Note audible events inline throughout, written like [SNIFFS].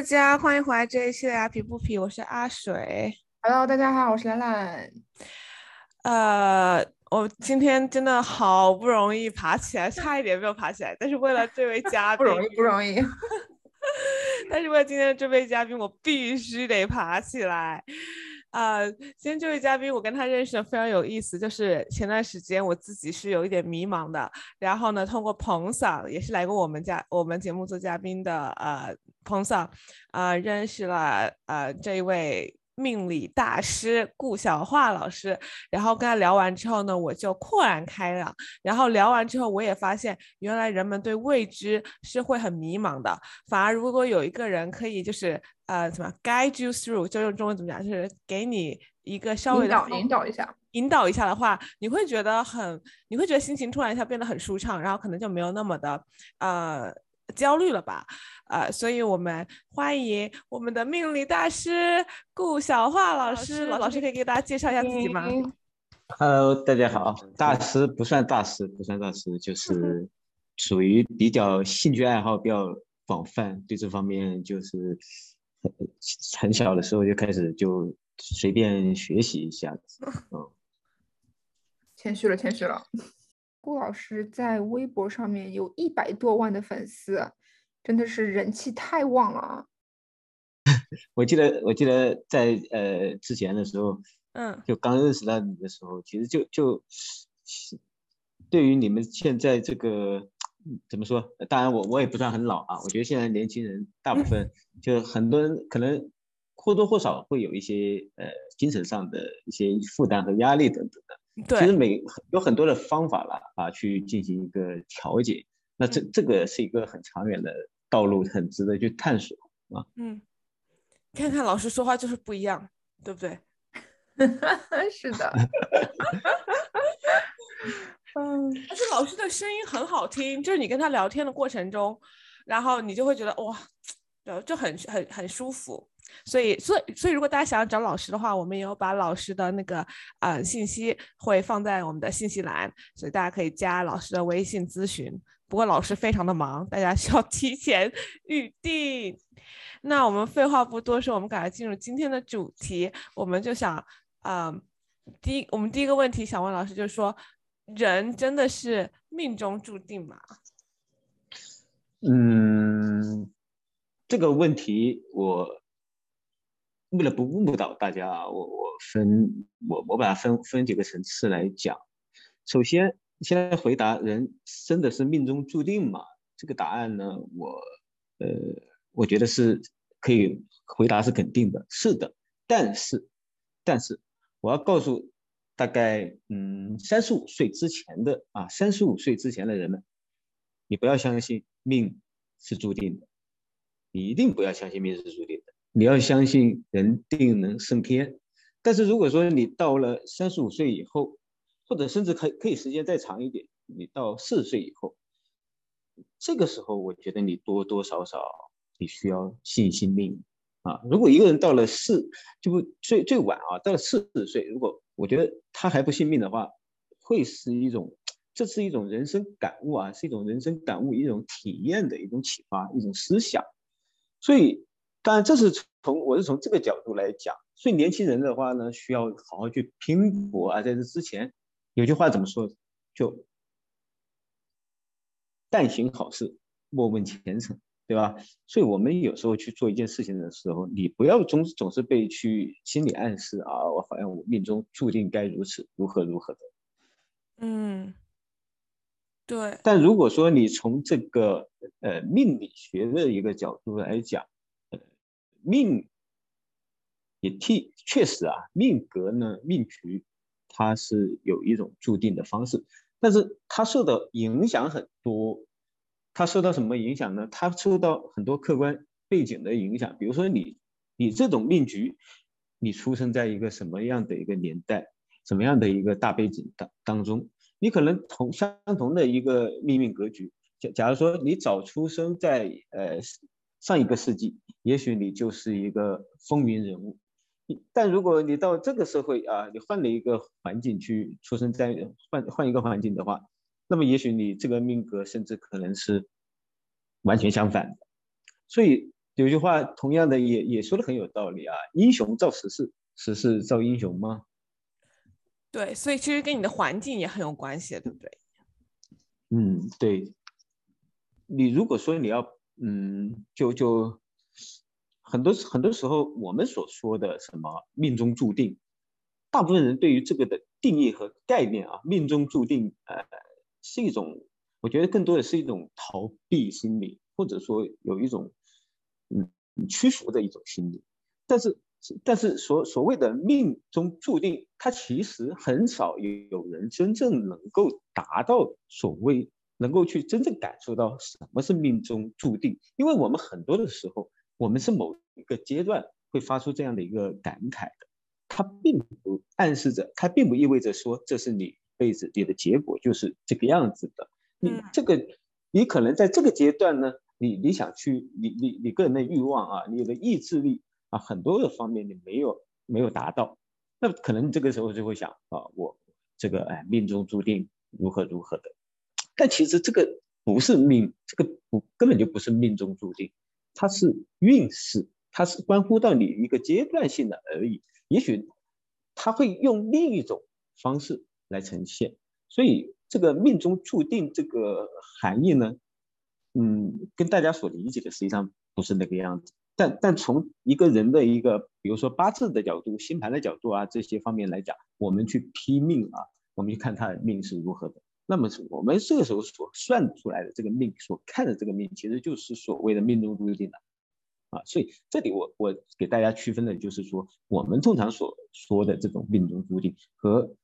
大家，欢迎回来这一期的阿皮不皮，我是阿水。Hello，大家好，我是兰兰。呃，我今天真的好不容易爬起来，差一点没有爬起来，但是为了这位嘉宾，[LAUGHS] 不容易，不容易。[LAUGHS] 但是为了今天的这位嘉宾，我必须得爬起来。呃，今天这位嘉宾，我跟他认识的非常有意思。就是前段时间我自己是有一点迷茫的，然后呢，通过彭桑，也是来过我们家我们节目做嘉宾的，呃，彭嫂，呃，认识了呃这一位。命理大师顾小桦老师，然后跟他聊完之后呢，我就豁然开朗。然后聊完之后，我也发现原来人们对未知是会很迷茫的。反而如果有一个人可以就是呃怎么 guide you through，就用中文怎么讲，就是给你一个稍微的引导一下，引导一下的话，你会觉得很，你会觉得心情突然一下变得很舒畅，然后可能就没有那么的呃。焦虑了吧？呃，所以我们欢迎我们的命理大师顾小桦老师。老师可以给大家介绍一下自己吗？Hello，大家好。大师不算大师，不算大师，就是属于比较兴趣爱好比较广泛，对这方面就是很很小的时候就开始就随便学习一下子。嗯，谦虚了，谦虚了。顾老师在微博上面有一百多万的粉丝，真的是人气太旺了啊。[LAUGHS] 我记得，我记得在呃之前的时候，嗯，就刚认识到你的时候，其实就就 [SNIFFS] 对于你们现在这个怎么说？当然，我我也不算很老啊。我觉得现在年轻人大部分 [LAUGHS] 就很多人可能或多或少会有一些呃精神上的一些负担和压力等等的。其实每有很多的方法了啊，去进行一个调节。那这这个是一个很长远的道路，很值得去探索啊。嗯，看看老师说话就是不一样，对不对？[LAUGHS] 是的。[LAUGHS] 嗯，而且老师的声音很好听，就是你跟他聊天的过程中，然后你就会觉得哇，就就很很很舒服。所以，所以，所以，如果大家想要找老师的话，我们也有把老师的那个呃信息会放在我们的信息栏，所以大家可以加老师的微信咨询。不过老师非常的忙，大家需要提前预定。那我们废话不多说，我们赶快进入今天的主题。我们就想，呃，第一，我们第一个问题想问老师，就是说，人真的是命中注定吗？嗯，这个问题我。为了不误导大家啊，我我分我我把它分分几个层次来讲。首先，先回答人真的是命中注定吗？这个答案呢，我呃我觉得是可以回答是肯定的，是的。但是但是我要告诉大概嗯三十五岁之前的啊三十五岁之前的人们，你不要相信命是注定的，你一定不要相信命是注定的。你要相信人定能胜天，但是如果说你到了三十五岁以后，或者甚至可可以时间再长一点，你到四十岁以后，这个时候我觉得你多多少少你需要信信命啊。如果一个人到了四就不最最晚啊，到了四十岁，如果我觉得他还不信命的话，会是一种这是一种人生感悟啊，是一种人生感悟，一种体验的一种启发，一种思想，所以。当然，这是从我是从这个角度来讲，所以年轻人的话呢，需要好好去拼搏啊。在这之前，有句话怎么说？就但行好事，莫问前程，对吧？所以我们有时候去做一件事情的时候，你不要总总是被去心理暗示啊，我好像我命中注定该如此，如何如何的。嗯，对。但如果说你从这个呃命理学的一个角度来讲，命也替确实啊，命格呢，命局它是有一种注定的方式，但是它受到影响很多。它受到什么影响呢？它受到很多客观背景的影响。比如说你，你这种命局，你出生在一个什么样的一个年代，什么样的一个大背景当当中，你可能同相同的一个命运格局。假假如说你早出生在呃。上一个世纪，也许你就是一个风云人物，但如果你到这个社会啊，你换了一个环境去出生在换换一个环境的话，那么也许你这个命格甚至可能是完全相反的。所以有句话同样的也也说的很有道理啊，英雄造时势，时势造英雄吗？对，所以其实跟你的环境也很有关系，对不对？嗯，对。你如果说你要，嗯，就就很多很多时候我们所说的什么命中注定，大部分人对于这个的定义和概念啊，命中注定，呃，是一种，我觉得更多的是一种逃避心理，或者说有一种，嗯，屈服的一种心理，但是。但是所所谓的命中注定，它其实很少有有人真正能够达到所谓能够去真正感受到什么是命中注定，因为我们很多的时候，我们是某一个阶段会发出这样的一个感慨的，它并不暗示着，它并不意味着说这是你一辈子你的结果就是这个样子的，你这个你可能在这个阶段呢，你你想去你你你个人的欲望啊，你的意志力。啊，很多的方面你没有没有达到，那可能这个时候就会想啊，我这个哎命中注定如何如何的，但其实这个不是命，这个不根本就不是命中注定，它是运势，它是关乎到你一个阶段性的而已，也许他会用另一种方式来呈现，所以这个命中注定这个含义呢，嗯，跟大家所理解的实际上不是那个样子。但但从一个人的一个，比如说八字的角度、星盘的角度啊，这些方面来讲，我们去批命啊，我们去看他的命是如何的。那么我们这个时候所算出来的这个命，所看的这个命，其实就是所谓的命中注定的啊。所以这里我我给大家区分的就是说，我们通常所说的这种命中注定和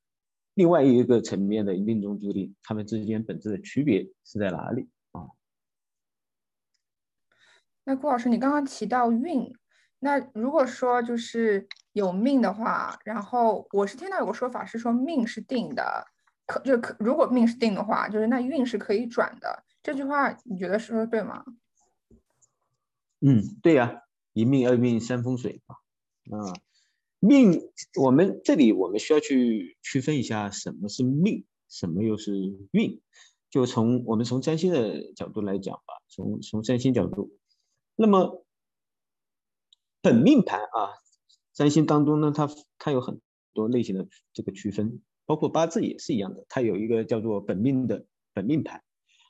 另外一个层面的命中注定，他们之间本质的区别是在哪里啊？那顾老师，你刚刚提到运，那如果说就是有命的话，然后我是听到有个说法是说命是定的，可就可如果命是定的话，就是那运是可以转的。这句话你觉得说的对吗？嗯，对呀，一命二运三风水嘛。啊，命我们这里我们需要去区分一下什么是命，什么又是运。就从我们从占星的角度来讲吧，从从占星角度。那么，本命盘啊，占星当中呢，它它有很多类型的这个区分，包括八字也是一样的，它有一个叫做本命的本命盘，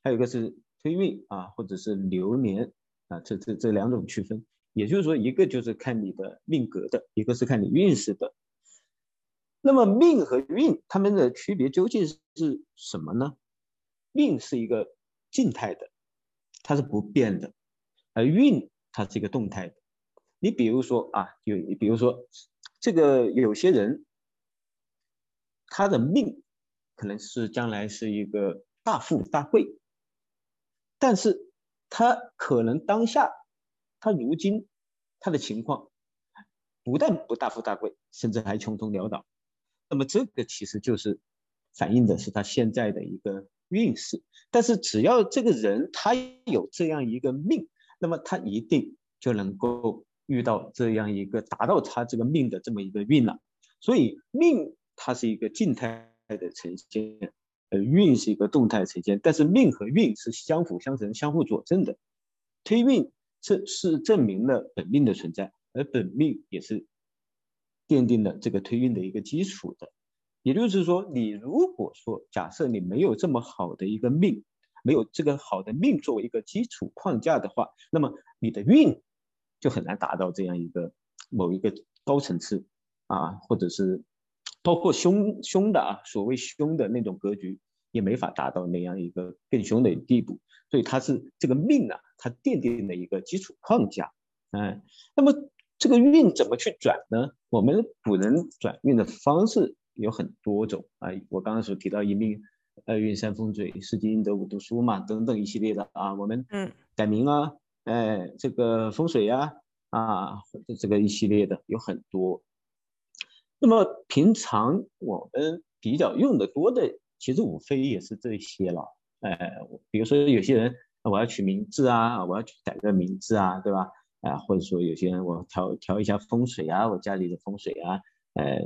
还有一个是推运啊，或者是流年啊，这这这两种区分。也就是说，一个就是看你的命格的，一个是看你运势的。那么命和运它们的区别究竟是什么呢？命是一个静态的，它是不变的。而运它是一个动态的，你比如说啊，有比如说这个有些人，他的命可能是将来是一个大富大贵，但是他可能当下他如今他的情况不但不大富大贵，甚至还穷途潦倒，那么这个其实就是反映的是他现在的一个运势。但是只要这个人他有这样一个命。那么他一定就能够遇到这样一个达到他这个命的这么一个运了，所以命它是一个静态的呈现，呃，运是一个动态呈现，但是命和运是相辅相成、相互佐证的。推运是是证明了本命的存在，而本命也是奠定了这个推运的一个基础的。也就是说，你如果说假设你没有这么好的一个命，没有这个好的命作为一个基础框架的话，那么你的运就很难达到这样一个某一个高层次啊，或者是包括凶凶的啊，所谓凶的那种格局也没法达到那样一个更凶的地步。所以它是这个命啊，它奠定的一个基础框架。嗯，那么这个运怎么去转呢？我们古人转运的方式有很多种啊，我刚刚所提到一命。二运三风水，四积阴德，五读书嘛，等等一系列的啊，我们嗯改名啊，哎，这个风水呀，啊，这个一系列的有很多。那么平常我们比较用的多的，其实无非也是这些了。呃，比如说有些人我要取名字啊，我要去改个名字啊，对吧？啊，或者说有些人我调调一下风水啊，我家里的风水啊，呃，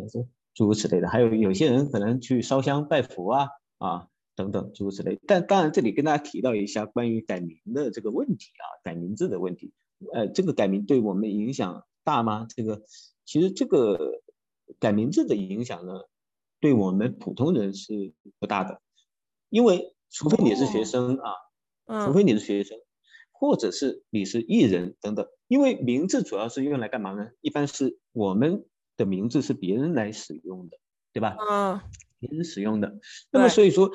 诸如此类的。还有有些人可能去烧香拜佛啊。啊，等等诸如此类，但当然这里跟大家提到一下关于改名的这个问题啊，改名字的问题，呃，这个改名对我们影响大吗？这个其实这个改名字的影响呢，对我们普通人是不大的，因为除非你是学生啊，除非你是学生，或者是你是艺人等等，因为名字主要是用来干嘛呢？一般是我们的名字是别人来使用的，对吧？嗯，别人使用的，那么所以说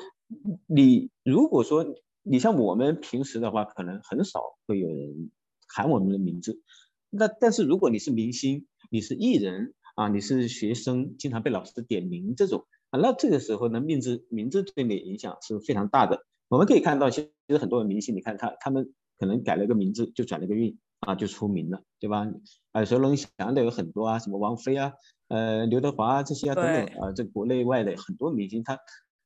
你如果说你像我们平时的话，可能很少会有人。喊我们的名字，那但是如果你是明星，你是艺人啊，你是学生，经常被老师点名这种啊，那这个时候呢，名字名字对你影响是非常大的。我们可以看到，其实很多的明星，你看他他们可能改了个名字就转了个运啊，就出名了，对吧？耳熟能详的有很多啊，什么王菲啊，呃，刘德华啊这些啊等等啊，这国内外的很多明星，他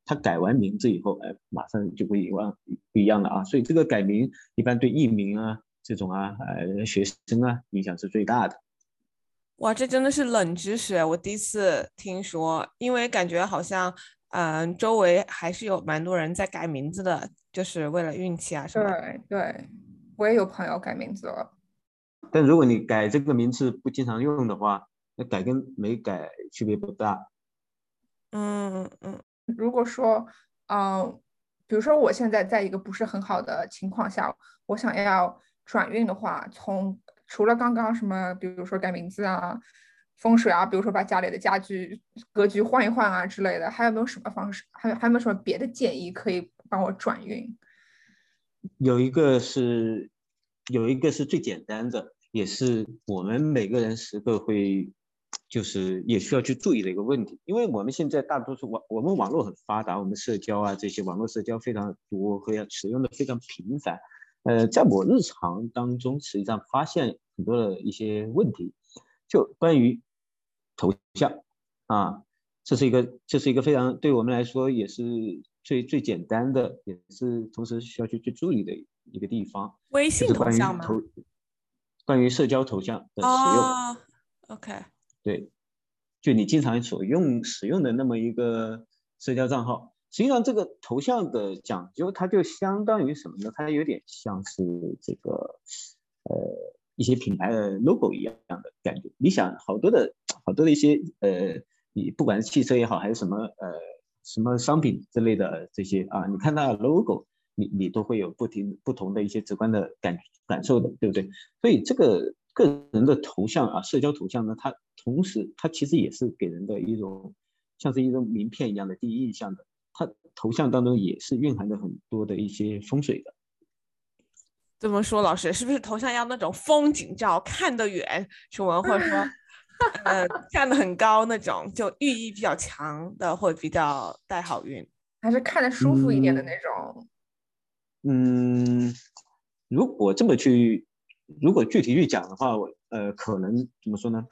他改完名字以后，哎，马上就不一样不一样了啊。所以这个改名一般对艺名啊。这种啊，呃，学生啊，影响是最大的。哇，这真的是冷知识，我第一次听说。因为感觉好像，嗯，周围还是有蛮多人在改名字的，就是为了运气啊什么。对对，我也有朋友改名字了。但如果你改这个名字不经常用的话，那改跟没改区别不大。嗯嗯。如果说，嗯，比如说我现在在一个不是很好的情况下，我想要。转运的话，从除了刚刚什么，比如说改名字啊、风水啊，比如说把家里的家具格局换一换啊之类的，还有没有什么方式？还有还有没有什么别的建议可以帮我转运？有一个是，有一个是最简单的，也是我们每个人时刻会，就是也需要去注意的一个问题。因为我们现在大多数网，我们网络很发达，我们社交啊这些网络社交非常多，会要使用的非常频繁。呃，在我日常当中，实际上发现很多的一些问题，就关于头像啊，这是一个，这是一个非常对我们来说也是最最简单的，也是同时需要去去注意的一个地方。微信头像吗？关于社交头像的使用。OK。对，就你经常所用使用的那么一个社交账号。实际上，这个头像的讲究，它就相当于什么呢？它有点像是这个，呃，一些品牌的 logo 一样样的感觉。你想，好多的好多的一些，呃，你不管是汽车也好，还是什么，呃，什么商品之类的这些啊，你看它的 logo，你你都会有不停不同的一些直观的感感受的，对不对？所以这个个人的头像啊，社交头像呢，它同时它其实也是给人的一种像是一种名片一样的第一印象的。它头像当中也是蕴含着很多的一些风水的。怎么说，老师是不是头像要那种风景照，看得远，什么或者说，呃，[LAUGHS] 站得很高那种，就寓意比较强的，会比较带好运，还是看得舒服一点的那种？嗯，如果这么去，如果具体去讲的话，我呃，可能怎么说呢？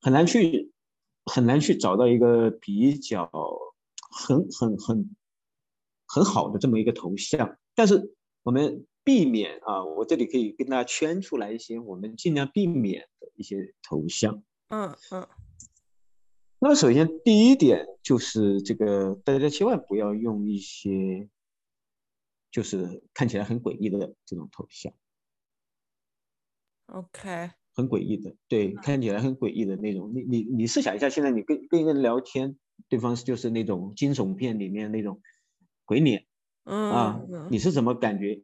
很难去，很难去找到一个比较。很很很很好的这么一个头像，但是我们避免啊，我这里可以跟大家圈出来一些我们尽量避免的一些头像。嗯嗯。那么首先第一点就是这个，大家千万不要用一些就是看起来很诡异的这种头像。OK。很诡异的，对，看起来很诡异的那种。你你你试想一下，现在你跟跟一个人聊天。对方就是那种惊悚片里面那种鬼脸，嗯啊，你是什么感觉？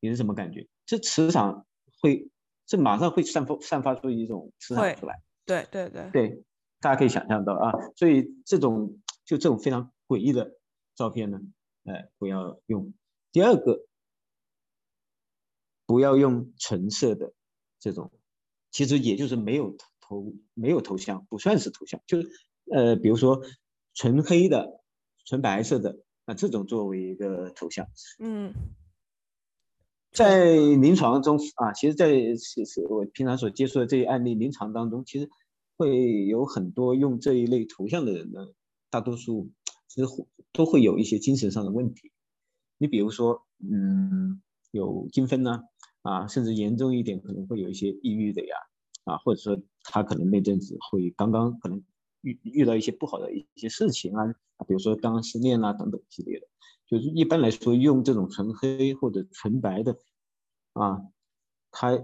你是什么感觉？这磁场会，这马上会散发散发出一种磁场出来。对对对对，大家可以想象到啊，所以这种就这种非常诡异的照片呢，哎，不要用。第二个，不要用纯色的这种，其实也就是没有头没有头像，不算是头像，就是。呃，比如说纯黑的、纯白色的啊，这种作为一个头像，嗯，在临床中啊，其实，在是是我平常所接触的这些案例，临床当中，其实会有很多用这一类头像的人呢，大多数其实都会有一些精神上的问题。你比如说，嗯，有精分呢，啊，甚至严重一点，可能会有一些抑郁的呀，啊，或者说他可能那阵子会刚刚可能。遇遇到一些不好的一些事情啊，比如说刚刚失恋啊等等系列的，就是一般来说用这种纯黑或者纯白的啊，它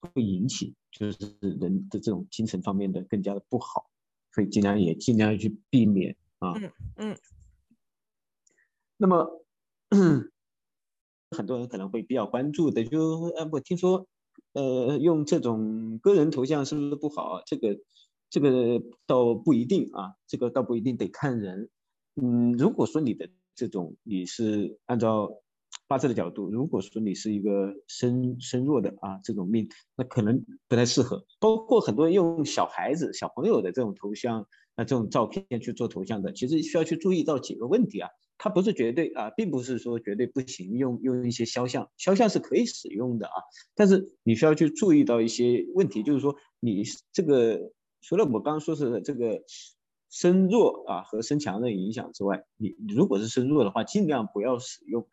会引起就是人的这种精神方面的更加的不好，所以尽量也尽量去避免啊。嗯嗯。那么 [CLEARS THROAT] 很多人可能会比较关注的，就呃，我听说呃用这种个人头像是不是不好？这个这个倒不一定啊，这个倒不一定得看人。嗯，如果说你的这种你是按照八字的角度，如果说你是一个身身弱的啊这种命，那可能不太适合。包括很多用小孩子、小朋友的这种头像啊这种照片去做头像的，其实需要去注意到几个问题啊。它不是绝对啊，并不是说绝对不行，用用一些肖像，肖像是可以使用的啊。但是你需要去注意到一些问题，就是说你这个除了我刚刚说是这个。身弱啊和身强的影响之外，你如果是身弱的话，尽量不要使用，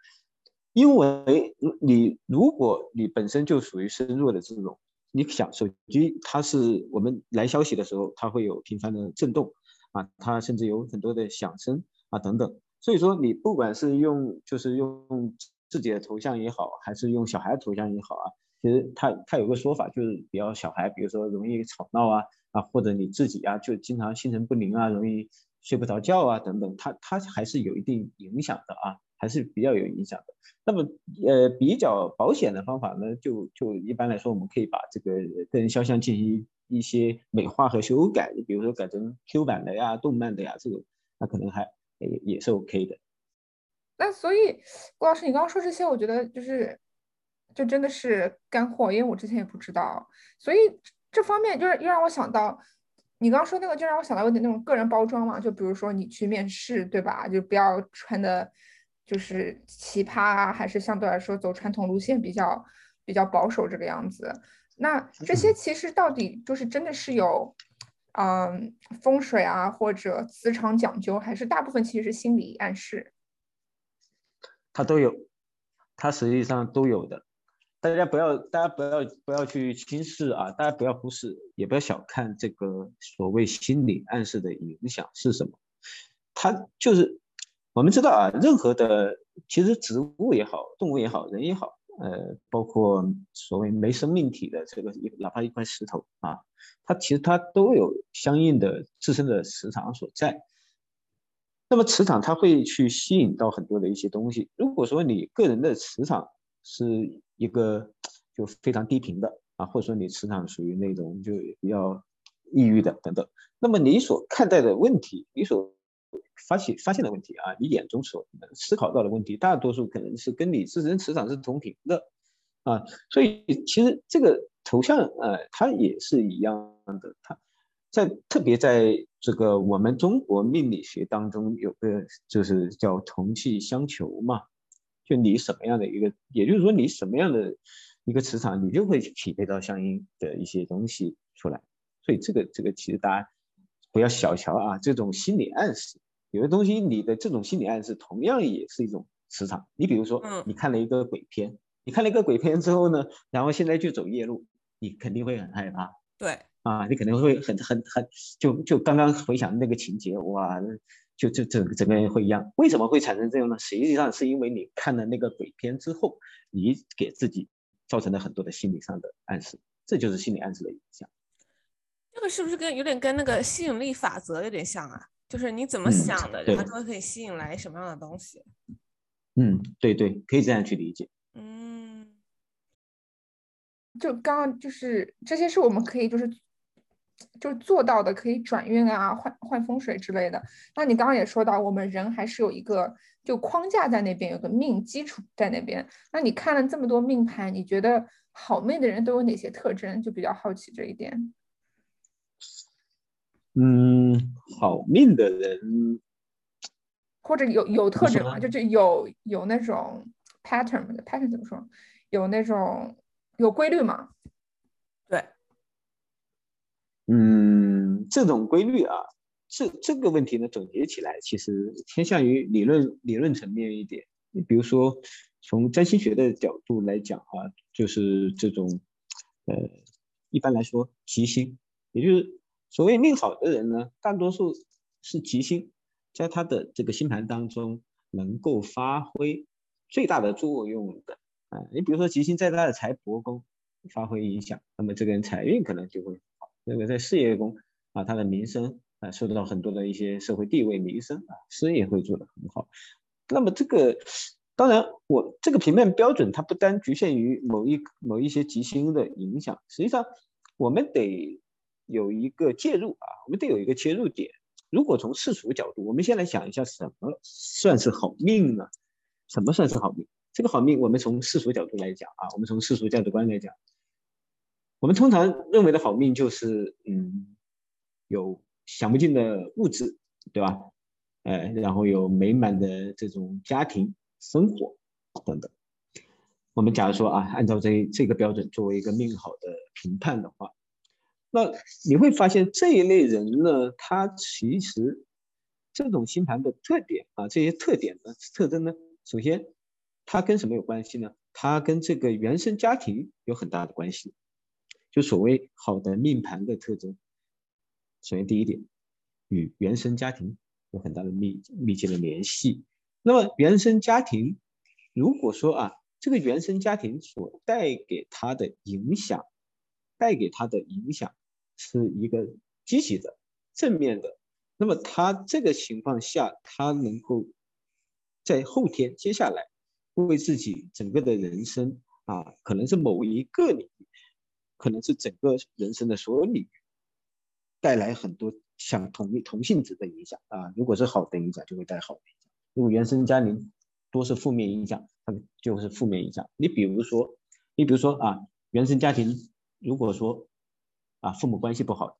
因为你如果你本身就属于身弱的这种，你想手机它是我们来消息的时候，它会有频繁的震动啊，它甚至有很多的响声啊等等，所以说你不管是用就是用自己的头像也好，还是用小孩的头像也好啊，其实它它有个说法就是比较小孩，比如说容易吵闹啊。啊，或者你自己啊，就经常心神不宁啊，容易睡不着觉啊，等等，它它还是有一定影响的啊，还是比较有影响的。那么呃，比较保险的方法呢，就就一般来说，我们可以把这个个人肖像进行一些美化和修改，比如说改成 Q 版的呀、动漫的呀，这种那可能还也也是 OK 的。那所以郭老师，你刚刚说这些，我觉得就是就真的是干货，因为我之前也不知道，所以。这方面就是又让我想到，你刚刚说那个，就让我想到有点那种个人包装嘛，就比如说你去面试，对吧？就不要穿的，就是奇葩啊，还是相对来说走传统路线比较比较保守这个样子。那这些其实到底就是真的是有，嗯，风水啊或者磁场讲究，还是大部分其实是心理暗示？它都有，它实际上都有的。大家不要，大家不要不要去轻视啊！大家不要忽视，也不要小看这个所谓心理暗示的影响是什么。它就是我们知道啊，任何的其实植物也好，动物也好，人也好，呃，包括所谓没生命体的这个哪怕一块石头啊，它其实它都有相应的自身的磁场所在。那么磁场它会去吸引到很多的一些东西。如果说你个人的磁场是一个就非常低频的啊，或者说你磁场属于那种就比较抑郁的等等，那么你所看待的问题，你所发现发现的问题啊，你眼中所思考到的问题，大多数可能是跟你自身磁场是同频的啊，所以其实这个头像呃，它也是一样的，它在特别在这个我们中国命理学当中有个就是叫同气相求嘛。就你什么样的一个，也就是说你什么样的一个磁场，你就会匹配到相应的一些东西出来。所以这个这个其实大家不要小瞧啊，这种心理暗示，有的东西你的这种心理暗示同样也是一种磁场。你比如说，你看了一个鬼片，你看了一个鬼片之后呢，然后现在就走夜路，你肯定会很害怕。对，啊，你肯定会很很很，就就刚刚回想那个情节，哇。就就整整个人会一样，为什么会产生这样呢？实际上是因为你看了那个鬼片之后，你给自己造成了很多的心理上的暗示，这就是心理暗示的影响。这个是不是跟有点跟那个吸引力法则有点像啊？就是你怎么想的，它就会可以吸引来什么样的东西？嗯，对对，可以这样去理解。嗯，就刚刚就是这些是我们可以就是。就做到的可以转运啊，换换风水之类的。那你刚刚也说到，我们人还是有一个就框架在那边，有个命基础在那边。那你看了这么多命盘，你觉得好命的人都有哪些特征？就比较好奇这一点。嗯，好命的人，或者有有特征吗？就就有有那种 pattern，pattern 怎么说？有那种有规律吗？嗯，这种规律啊，这这个问题呢，总结起来其实偏向于理论理论层面一点。你比如说，从占星学的角度来讲啊，就是这种，呃，一般来说，吉星，也就是所谓命好的人呢，大多数是吉星，在他的这个星盘当中能够发挥最大的作用的啊。你比如说，吉星在他的财帛宫，发挥影响，那么这个人财运可能就会。这个在事业中啊，他的名声啊，受到很多的一些社会地位、名声啊，事业会做得很好。那么这个当然，我这个评判标准它不单局限于某一某一些吉星的影响，实际上我们得有一个介入啊，我们得有一个切入点。如果从世俗角度，我们先来想一下什么算是好命呢？什么算是好命？这个好命，我们从世俗角度来讲啊，我们从世俗价值观来讲，我们通常认为的好命就是，嗯，有享不尽的物质，对吧？哎，然后有美满的这种家庭生活等等。我们假如说啊，按照这这个标准作为一个命好的评判的话。那你会发现这一类人呢，他其实这种星盘的特点啊，这些特点的特征呢，首先他跟什么有关系呢？他跟这个原生家庭有很大的关系。就所谓好的命盘的特征，首先第一点，与原生家庭有很大的密密切的联系。那么原生家庭，如果说啊，这个原生家庭所带给他的影响，带给他的影响。是一个积极的、正面的，那么他这个情况下，他能够在后天接下来为自己整个的人生啊，可能是某一个领，可能是整个人生的所有领域，带来很多相同同性质的影响啊。如果是好的影响，就会带好的影响；如果原生家庭多是负面影响，它就是负面影响。你比如说，你比如说啊，原生家庭如果说。啊，父母关系不好，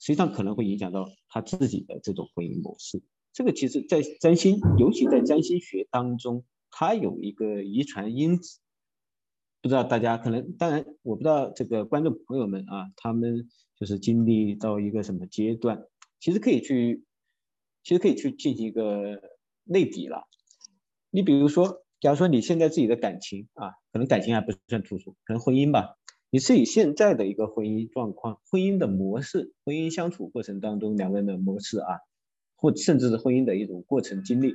实际上可能会影响到他自己的这种婚姻模式。这个其实，在占星，尤其在占星学当中，它有一个遗传因子。不知道大家可能，当然我不知道这个观众朋友们啊，他们就是经历到一个什么阶段，其实可以去，其实可以去进行一个类比了。你比如说，假如说你现在自己的感情啊，可能感情还不算突出，可能婚姻吧。你是以现在的一个婚姻状况、婚姻的模式、婚姻相处过程当中两个人的模式啊，或甚至是婚姻的一种过程经历，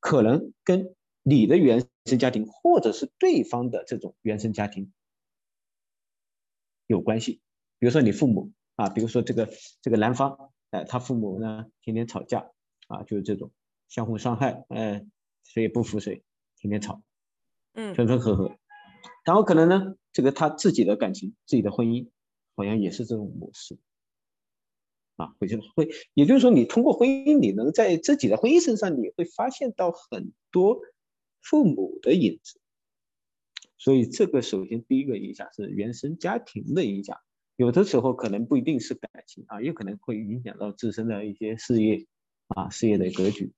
可能跟你的原生家庭或者是对方的这种原生家庭有关系。比如说你父母啊，比如说这个这个男方，哎，他父母呢天天吵架啊，就是这种相互伤害，哎，谁也不服谁，天天吵，嗯，分分合合。然后可能呢，这个他自己的感情、自己的婚姻，好像也是这种模式，啊，会就会，也就是说，你通过婚姻，你能在自己的婚姻身上，你会发现到很多父母的影子。所以这个首先第一个影响是原生家庭的影响，有的时候可能不一定是感情啊，也可能会影响到自身的一些事业啊，事业的格局。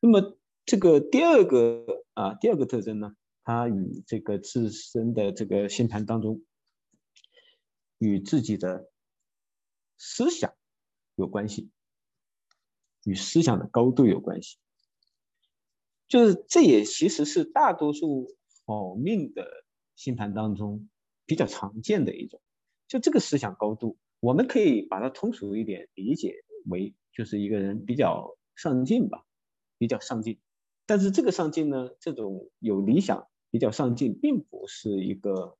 那么这个第二个啊，第二个特征呢？它与这个自身的这个星盘当中，与自己的思想有关系，与思想的高度有关系，就是这也其实是大多数好命的星盘当中比较常见的一种，就这个思想高度，我们可以把它通俗一点理解为，就是一个人比较上进吧，比较上进，但是这个上进呢，这种有理想。比较上进，并不是一个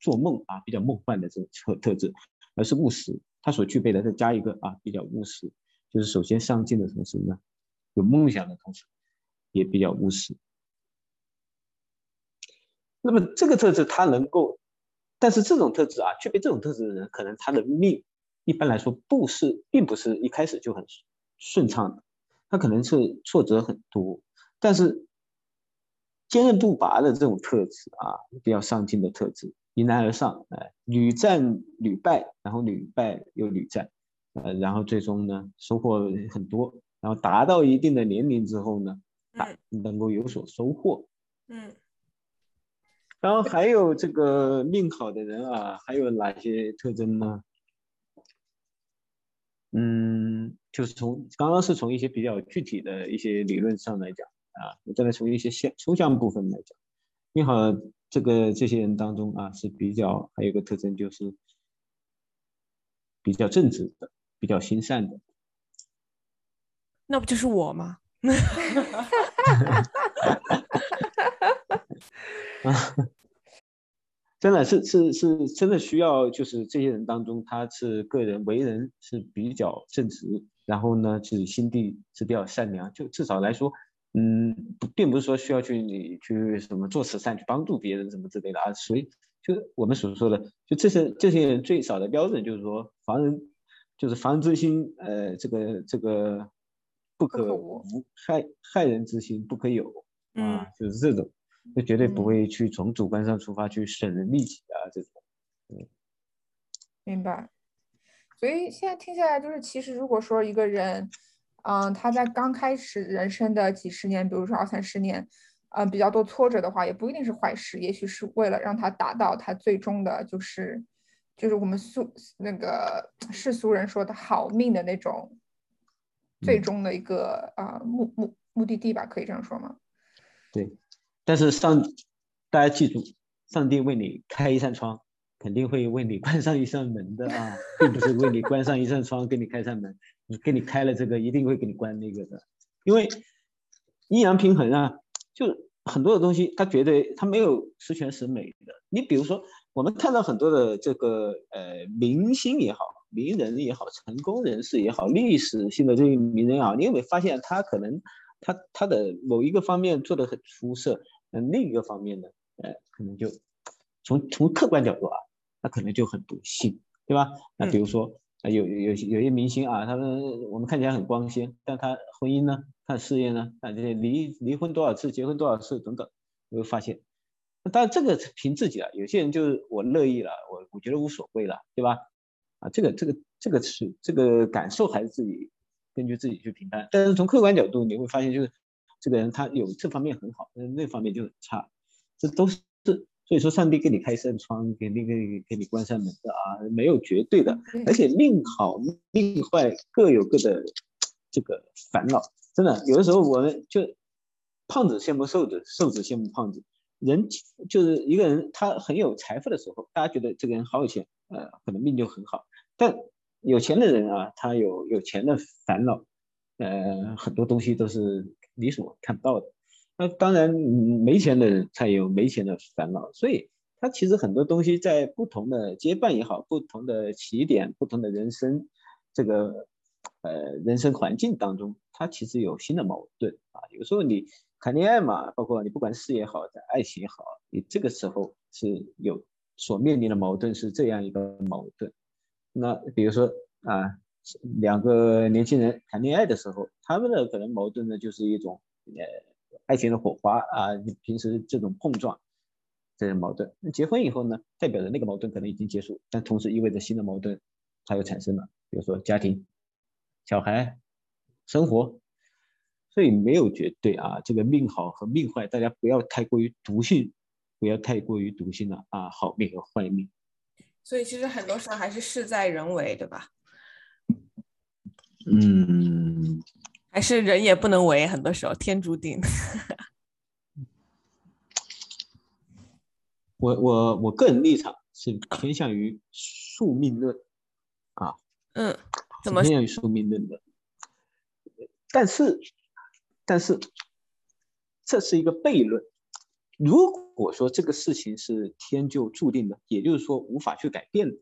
做梦啊，比较梦幻的这种特特质，而是务实。他所具备的再加一个啊，比较务实，就是首先上进的同时呢，有梦想的同时，也比较务实。那么这个特质他能够，但是这种特质啊，具备这种特质的人，可能他的命一般来说不是，并不是一开始就很顺畅的，他可能是挫折很多，但是。坚韧不拔的这种特质啊，比较上进的特质，迎难而上，哎，屡战屡败，然后屡败又屡战，呃，然后最终呢收获很多，然后达到一定的年龄之后呢，能够有所收获，嗯，然后还有这个命好的人啊，还有哪些特征呢？嗯，就是从刚刚是从一些比较具体的一些理论上来讲。啊，我再来从一些象抽象部分来讲，命好，这个这些人当中啊是比较，还有一个特征就是比较正直的，比较心善的。那不就是我吗？啊，[LAUGHS] 真的是是是真的需要，就是这些人当中，他是个人为人是比较正直，然后呢，是心地是比较善良，就至少来说，嗯，并不是说需要去你去什么做慈善去帮助别人什么之类的啊，所以就我们所说的，就这些这些人最少的标准就是说防人，就是防人之心，呃，这个这个不可无，害害人之心不可有啊，就是这种。就绝对不会去从主观上出发去损人利己啊，这种。嗯，明白。所以现在听下来，就是其实如果说一个人，嗯，他在刚开始人生的几十年，比如说二三十年，嗯，比较多挫折的话，也不一定是坏事，也许是为了让他达到他最终的，就是就是我们俗那个世俗人说的好命的那种最终的一个啊目目目的地吧，可以这样说吗？对。但是上，大家记住，上帝为你开一扇窗，肯定会为你关上一扇门的啊，并不是为你关上一扇窗给你开扇门，你给你开了这个，一定会给你关那个的，因为阴阳平衡啊，就很多的东西，他绝对他没有十全十美的。你比如说，我们看到很多的这个呃明星也好，名人也好，成功人士也好，历史性的这些名人啊，你有没有发现他可能他他的某一个方面做的很出色？那另一个方面呢，呃，可能就从从客观角度啊，他可能就很不幸，对吧？那比如说啊，有有有些明星啊，他们我们看起来很光鲜，但他婚姻呢，他事业呢，啊，这些离离婚多少次，结婚多少次等等，你会发现，那当然这个凭自己啊，有些人就是我乐意了，我我觉得无所谓了，对吧？啊，这个这个这个是这个感受还是自己根据自己去评判，但是从客观角度你会发现就是。这个人他有这方面很好，但是那方面就很差，这都是。所以说上帝给你开一扇窗，给你给给你关上门的啊，没有绝对的，而且命好命坏各有各的这个烦恼，真的有的时候我们就胖子羡慕瘦子，瘦子羡慕胖子，人就是一个人他很有财富的时候，大家觉得这个人好有钱，呃，可能命就很好，但有钱的人啊，他有有钱的烦恼，呃，很多东西都是。你所看不到的，那当然没钱的人才有没钱的烦恼，所以他其实很多东西在不同的阶段也好，不同的起点，不同的人生这个呃人生环境当中，他其实有新的矛盾啊。有时候你谈恋爱嘛，包括你不管事业好，在爱情也好，你这个时候是有所面临的矛盾是这样一个矛盾。那比如说啊。两个年轻人谈恋爱的时候，他们的可能矛盾呢，就是一种呃爱情的火花啊，平时这种碰撞，这种矛盾。那结婚以后呢，代表着那个矛盾可能已经结束，但同时意味着新的矛盾它又产生了，比如说家庭、小孩、生活，所以没有绝对啊，这个命好和命坏，大家不要太过于笃信，不要太过于笃信了啊，好命和坏命。所以其实很多时候还是事在人为，对吧？嗯，还是人也不能为，很多时候天注定。[LAUGHS] 我我我个人立场是偏向于宿命论啊，嗯，怎么偏向于宿命论的？但是但是这是一个悖论。如果说这个事情是天就注定的，也就是说无法去改变的，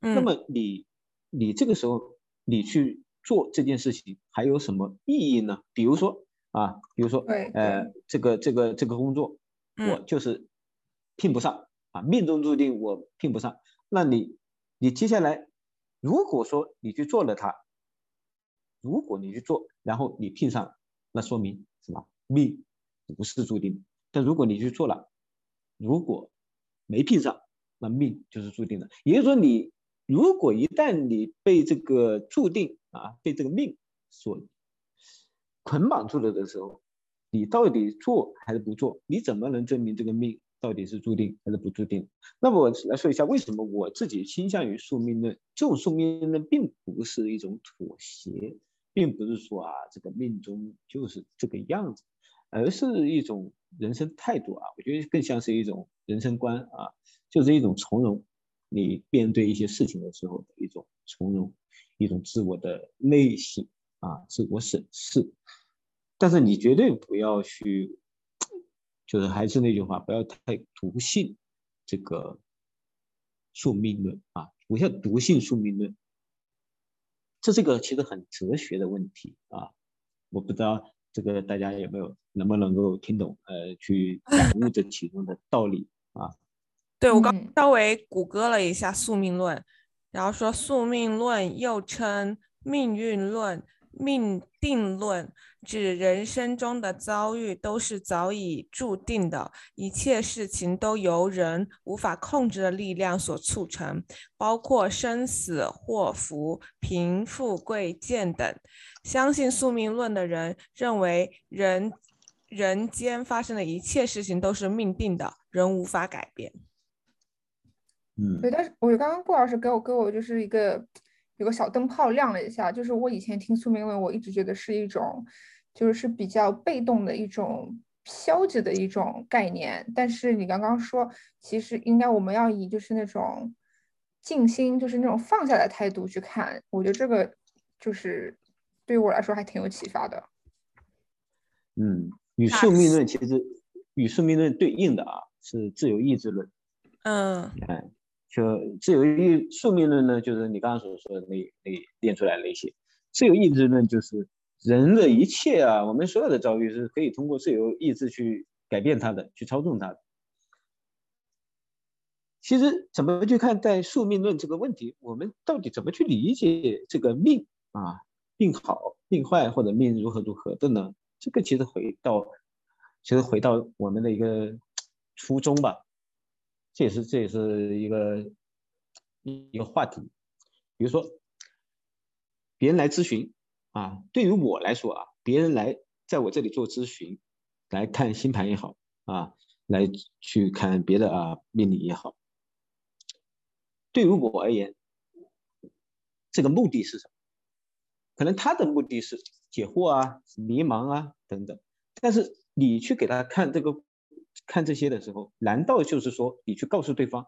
那么你你这个时候你去。做这件事情还有什么意义呢？比如说啊，比如说，呃，这个这个这个工作，我就是聘不上啊，命中注定我聘不上。那你你接下来，如果说你去做了它，如果你去做，然后你聘上，那说明什么？命不是注定的。但如果你去做了，如果没聘上，那命就是注定的。也就是说，你如果一旦你被这个注定，啊，被这个命所捆绑住了的时候，你到底做还是不做？你怎么能证明这个命到底是注定还是不注定？那么我来说一下，为什么我自己倾向于宿命论？这种宿命论并不是一种妥协，并不是说啊，这个命中就是这个样子，而是一种人生态度啊。我觉得更像是一种人生观啊，就是一种从容。你面对一些事情的时候的一种从容。一种自我的内省啊，自我审视，但是你绝对不要去就是还是那句话，不要太笃信这个宿命论啊，不要笃信宿命论。这是个其实很哲学的问题啊，我不知道这个大家有没有能不能够听懂，呃，去感悟这其中的道理啊。[LAUGHS] 对我刚稍微谷歌了一下宿命论，然后说宿命论又称命运论。命定论指人生中的遭遇都是早已注定的，一切事情都由人无法控制的力量所促成，包括生死、祸福、贫富贵贱等。相信宿命论的人认为，人人间发生的一切事情都是命定的，人无法改变。嗯，对，但是我刚刚顾老师给我给我就是一个。有个小灯泡亮了一下，就是我以前听宿命论，我一直觉得是一种，就是比较被动的一种消极的一种概念。但是你刚刚说，其实应该我们要以就是那种静心，就是那种放下的态度去看。我觉得这个就是对于我来说还挺有启发的。嗯，与宿命论其实与宿命论对应的啊是自由意志论。嗯，哎。就自由意宿命论呢，就是你刚刚所说的那那练出来那些自由意志论，就是人的一切啊，我们所有的遭遇是可以通过自由意志去改变它的，去操纵它的。其实怎么去看待宿命论这个问题，我们到底怎么去理解这个命啊，命好命坏或者命如何如何的呢？这个其实回到，其实回到我们的一个初衷吧。这也是这也是一个一个话题，比如说别人来咨询啊，对于我来说啊，别人来在我这里做咨询，来看星盘也好啊，来去看别的啊命理也好，对于我而言，这个目的是什么？可能他的目的是解惑啊、迷茫啊等等，但是你去给他看这个。看这些的时候，难道就是说你去告诉对方，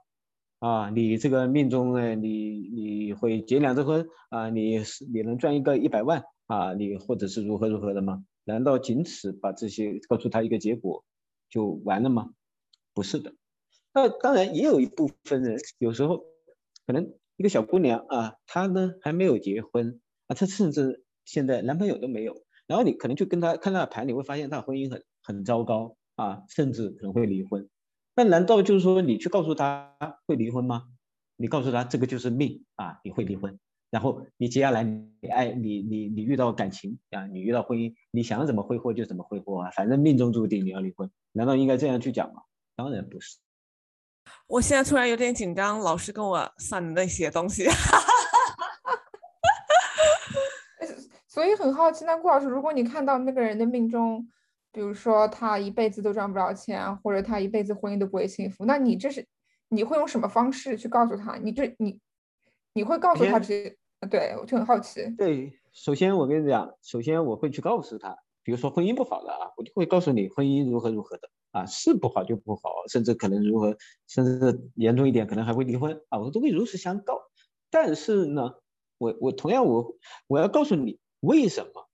啊，你这个命中呢，你你会结两次婚啊，你是你能赚一个一百万啊，你或者是如何如何的吗？难道仅此把这些告诉他一个结果就完了吗？不是的，那当然也有一部分人，有时候可能一个小姑娘啊，她呢还没有结婚啊，她甚至现在男朋友都没有，然后你可能就跟她看她的盘，你会发现她婚姻很很糟糕。啊，甚至可能会离婚，那难道就是说你去告诉他会离婚吗？你告诉他这个就是命啊，你会离婚，然后你接下来你爱你你你遇到感情啊，你遇到婚姻，你想怎么挥霍就怎么挥霍啊，反正命中注定你要离婚，难道应该这样去讲吗？当然不是。我现在突然有点紧张，老师跟我算的那些东西，[LAUGHS] 所以很好奇，那顾老师，如果你看到那个人的命中。比如说他一辈子都赚不了钱，或者他一辈子婚姻都不会幸福，那你这是你会用什么方式去告诉他？你这你你会告诉他这些？对我就很好奇。对，首先我跟你讲，首先我会去告诉他，比如说婚姻不好的啊，我就会告诉你婚姻如何如何的啊，是不好就不好，甚至可能如何，甚至严重一点可能还会离婚啊，我都会如实相告。但是呢，我我同样我我要告诉你为什么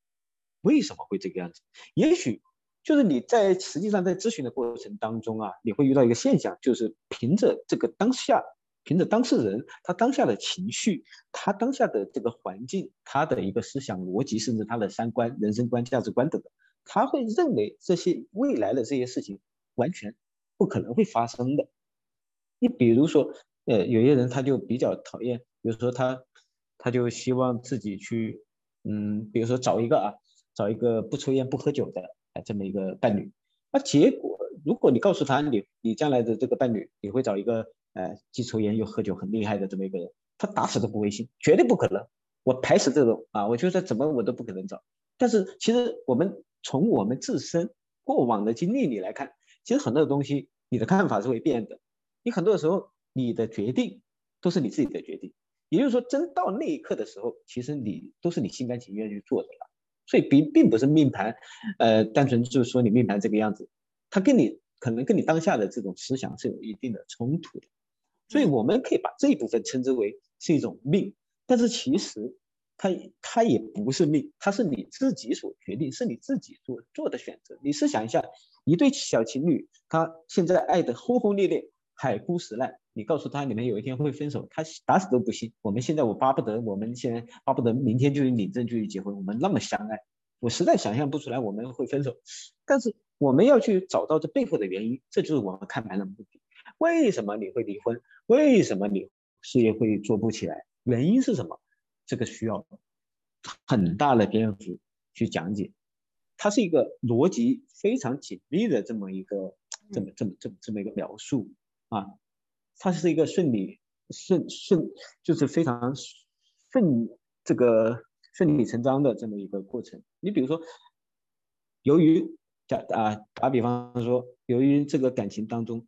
为什么会这个样子？也许。就是你在实际上在咨询的过程当中啊，你会遇到一个现象，就是凭着这个当下，凭着当事人他当下的情绪，他当下的这个环境，他的一个思想逻辑，甚至他的三观、人生观、价值观等等，他会认为这些未来的这些事情完全不可能会发生的。你比如说，呃，有些人他就比较讨厌，比如说他他就希望自己去，嗯，比如说找一个啊，找一个不抽烟不喝酒的。哎，这么一个伴侣，那结果，如果你告诉他你你将来的这个伴侣，你会找一个呃既抽烟又喝酒很厉害的这么一个人，他打死都不会信，绝对不可能，我排斥这种啊，我觉得怎么我都不可能找。但是其实我们从我们自身过往的经历里来看，其实很多东西你的看法是会变的，你很多时候你的决定都是你自己的决定，也就是说真到那一刻的时候，其实你都是你心甘情愿去做的了。所以并并不是命盘，呃，单纯就是说你命盘这个样子，它跟你可能跟你当下的这种思想是有一定的冲突的，所以我们可以把这一部分称之为是一种命，但是其实它它也不是命，它是你自己所决定，是你自己做做的选择。你试想一下，一对小情侣，他现在爱的轰轰烈烈，海枯石烂。你告诉他你们有一天会分手，他打死都不信。我们现在我巴不得我们现在巴不得明天就领证就去结婚，我们那么相爱，我实在想象不出来我们会分手。但是我们要去找到这背后的原因，这就是我们看盘的目的。为什么你会离婚？为什么你事业会做不起来？原因是什么？这个需要很大的篇幅去讲解。它是一个逻辑非常紧密的这么一个这么这么这么这么一个描述啊。它是一个顺理顺顺，就是非常顺这个顺理成章的这么一个过程。你比如说，由于打啊打比方说，由于这个感情当中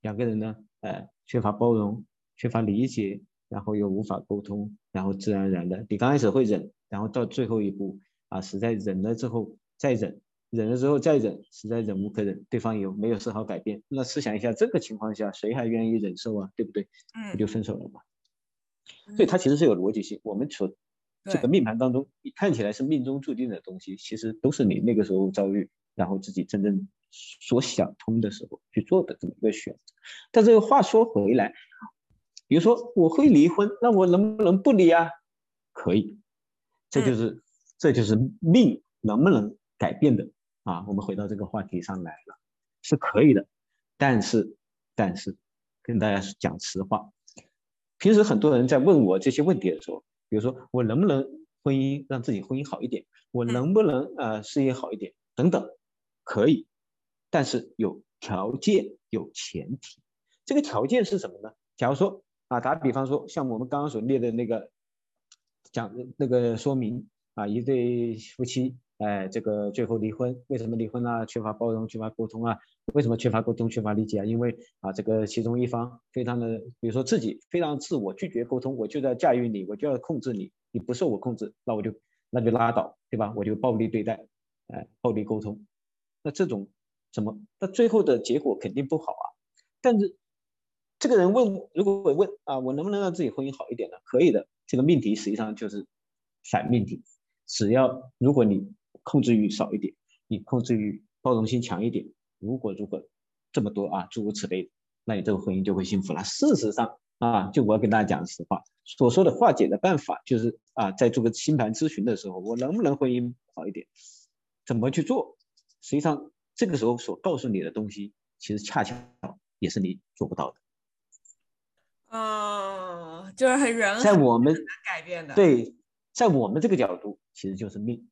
两个人呢，呃，缺乏包容，缺乏理解，然后又无法沟通，然后自然而然的，你刚开始会忍，然后到最后一步啊，实在忍了之后再忍。忍了之后再忍，实在忍无可忍，对方有没有丝毫改变？那试想一下，这个情况下谁还愿意忍受啊？对不对？嗯，不就分手了吗？所以它其实是有逻辑性。我们所这个命盘当中，看起来是命中注定的东西，其实都是你那个时候遭遇，然后自己真正所想通的时候去做的这么一个选择。但这个话说回来，比如说我会离婚，那我能不能不离啊？可以，这就是这就是命能不能改变的。啊，我们回到这个话题上来了，是可以的，但是，但是，跟大家讲实话，平时很多人在问我这些问题的时候，比如说我能不能婚姻让自己婚姻好一点，我能不能呃事业好一点等等，可以，但是有条件有前提，这个条件是什么呢？假如说啊，打比方说像我们刚刚所列的那个讲那个说明啊，一对夫妻。哎，这个最后离婚，为什么离婚呢？缺乏包容，缺乏沟通啊？为什么缺乏沟通，缺乏理解啊？因为啊，这个其中一方非常的，比如说自己非常自我，拒绝沟通，我就在驾驭你，我就要控制你，你不受我控制，那我就那就拉倒，对吧？我就暴力对待，哎，暴力沟通，那这种什么？那最后的结果肯定不好啊。但是这个人问，如果我问啊，我能不能让自己婚姻好一点呢？可以的，这个命题实际上就是反命题，只要如果你。控制欲少一点，你控制欲包容心强一点。如果如果这么多啊，诸如此类，那你这个婚姻就会幸福了。事实上啊，就我要跟大家讲实话，所说的化解的办法就是啊，在做个星盘咨询的时候，我能不能婚姻好一点？怎么去做？实际上这个时候所告诉你的东西，其实恰恰也是你做不到的。嗯，就是很人在我们改变的。对，在我们这个角度，其实就是命。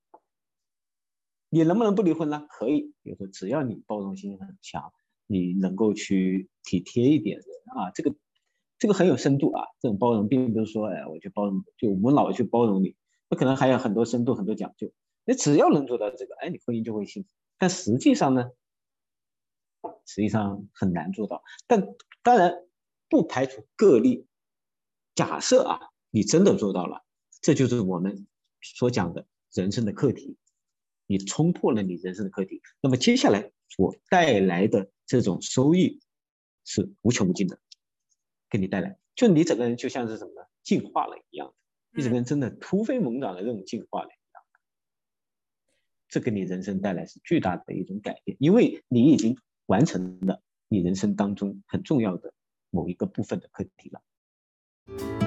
你能不能不离婚呢？可以，比如说只要你包容心很强，你能够去体贴一点人啊，这个这个很有深度啊。这种包容并不是说，哎，我去包容，就无脑去包容你，那可能还有很多深度、很多讲究。你只要能做到这个，哎，你婚姻就会幸福。但实际上呢，实际上很难做到。但当然不排除个例。假设啊，你真的做到了，这就是我们所讲的人生的课题。你冲破了你人生的课题，那么接下来所带来的这种收益是无穷无尽的，给你带来，就你整个人就像是什么呢？进化了一样的，你整个人真的突飞猛涨的这种进化了一样的，这给你人生带来是巨大的一种改变，因为你已经完成了你人生当中很重要的某一个部分的课题了。